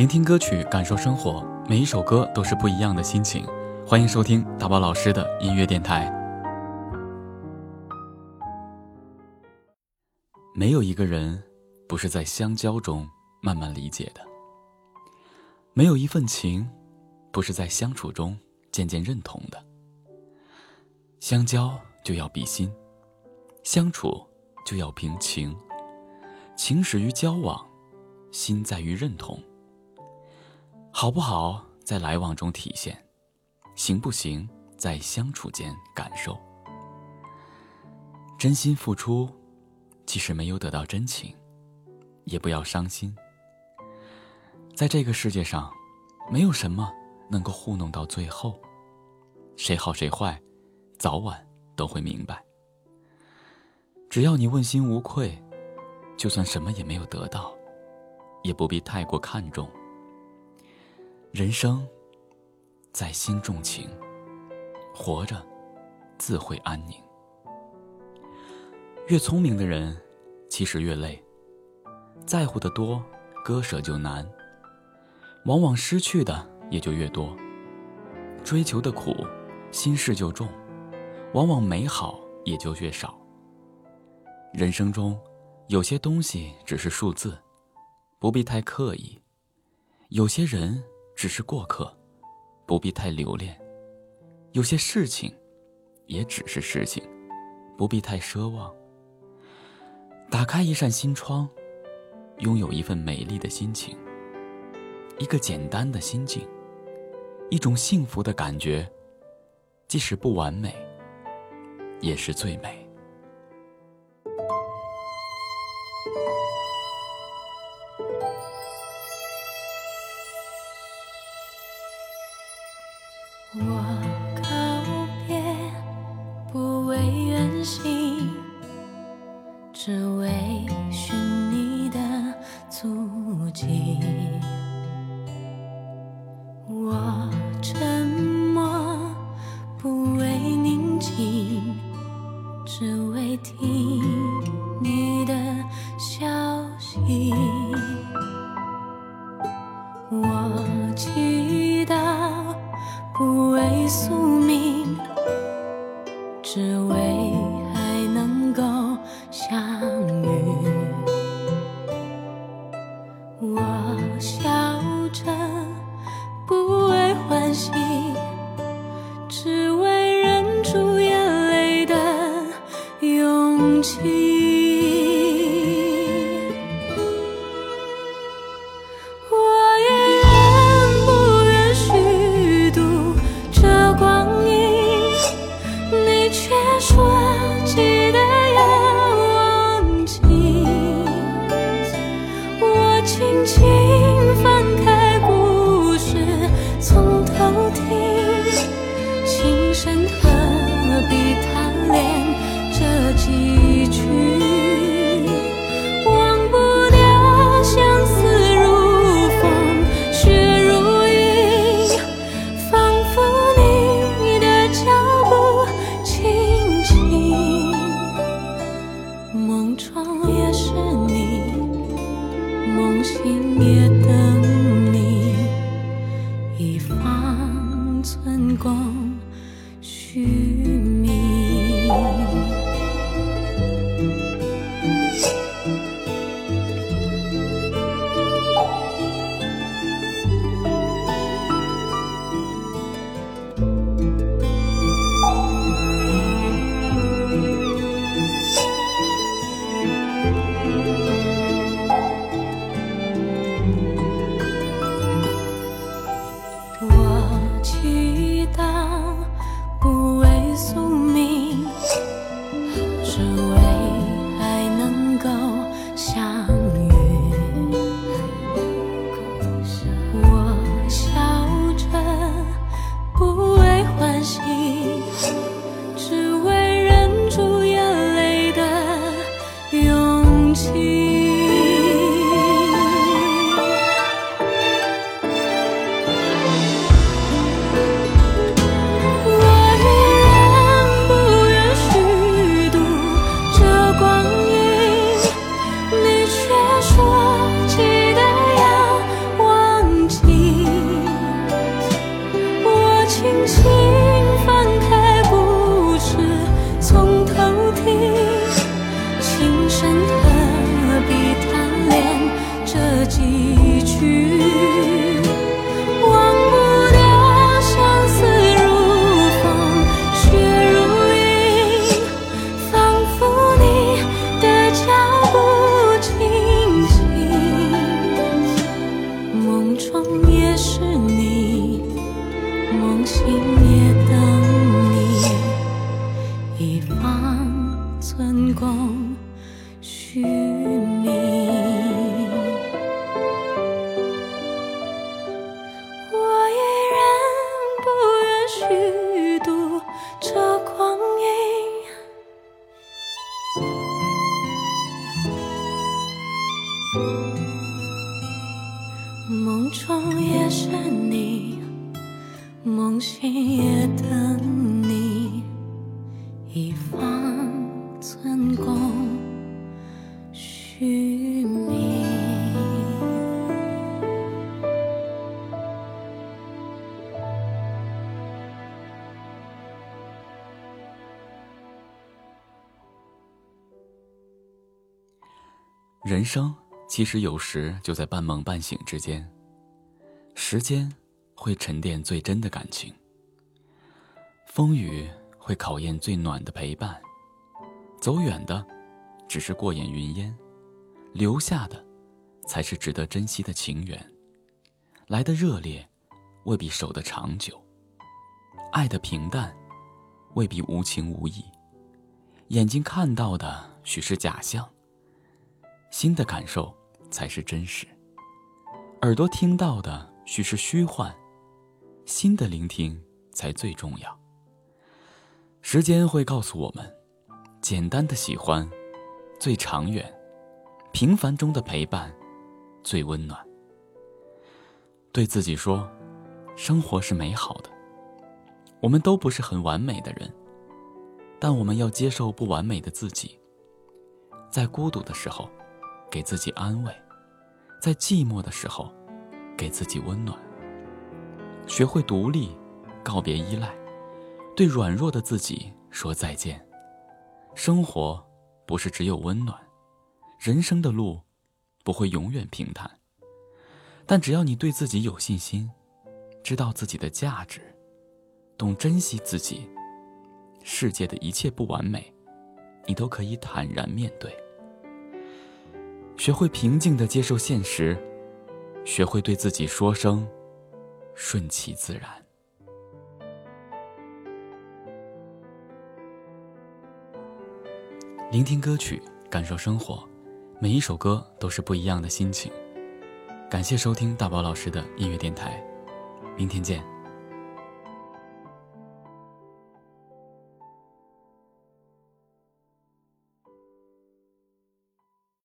聆听歌曲，感受生活，每一首歌都是不一样的心情。欢迎收听大宝老师的音乐电台。没有一个人不是在相交中慢慢理解的，没有一份情不是在相处中渐渐认同的。相交就要比心，相处就要凭情，情始于交往，心在于认同。好不好在来往中体现，行不行在相处间感受。真心付出，即使没有得到真情，也不要伤心。在这个世界上，没有什么能够糊弄到最后，谁好谁坏。早晚都会明白。只要你问心无愧，就算什么也没有得到，也不必太过看重。人生在心重情，活着自会安宁。越聪明的人，其实越累。在乎的多，割舍就难，往往失去的也就越多。追求的苦，心事就重。往往美好也就越少。人生中，有些东西只是数字，不必太刻意；有些人只是过客，不必太留恋；有些事情，也只是事情，不必太奢望。打开一扇心窗，拥有一份美丽的心情，一个简单的心境，一种幸福的感觉，即使不完美。也是最美。相遇。我笑着不为欢喜，只为忍住眼泪的。勇气，梦醒梦醒也等你，一方寸功虚名。人生其实有时就在半梦半醒之间，时间会沉淀最真的感情，风雨会考验最暖的陪伴，走远的只是过眼云烟，留下的才是值得珍惜的情缘。来的热烈，未必守得长久；爱的平淡，未必无情无义。眼睛看到的许是假象。心的感受才是真实，耳朵听到的许是虚幻，心的聆听才最重要。时间会告诉我们，简单的喜欢最长远，平凡中的陪伴最温暖。对自己说，生活是美好的。我们都不是很完美的人，但我们要接受不完美的自己。在孤独的时候。给自己安慰，在寂寞的时候，给自己温暖。学会独立，告别依赖，对软弱的自己说再见。生活不是只有温暖，人生的路不会永远平坦。但只要你对自己有信心，知道自己的价值，懂珍惜自己，世界的一切不完美，你都可以坦然面对。学会平静的接受现实，学会对自己说声“顺其自然”。聆听歌曲，感受生活，每一首歌都是不一样的心情。感谢收听大宝老师的音乐电台，明天见。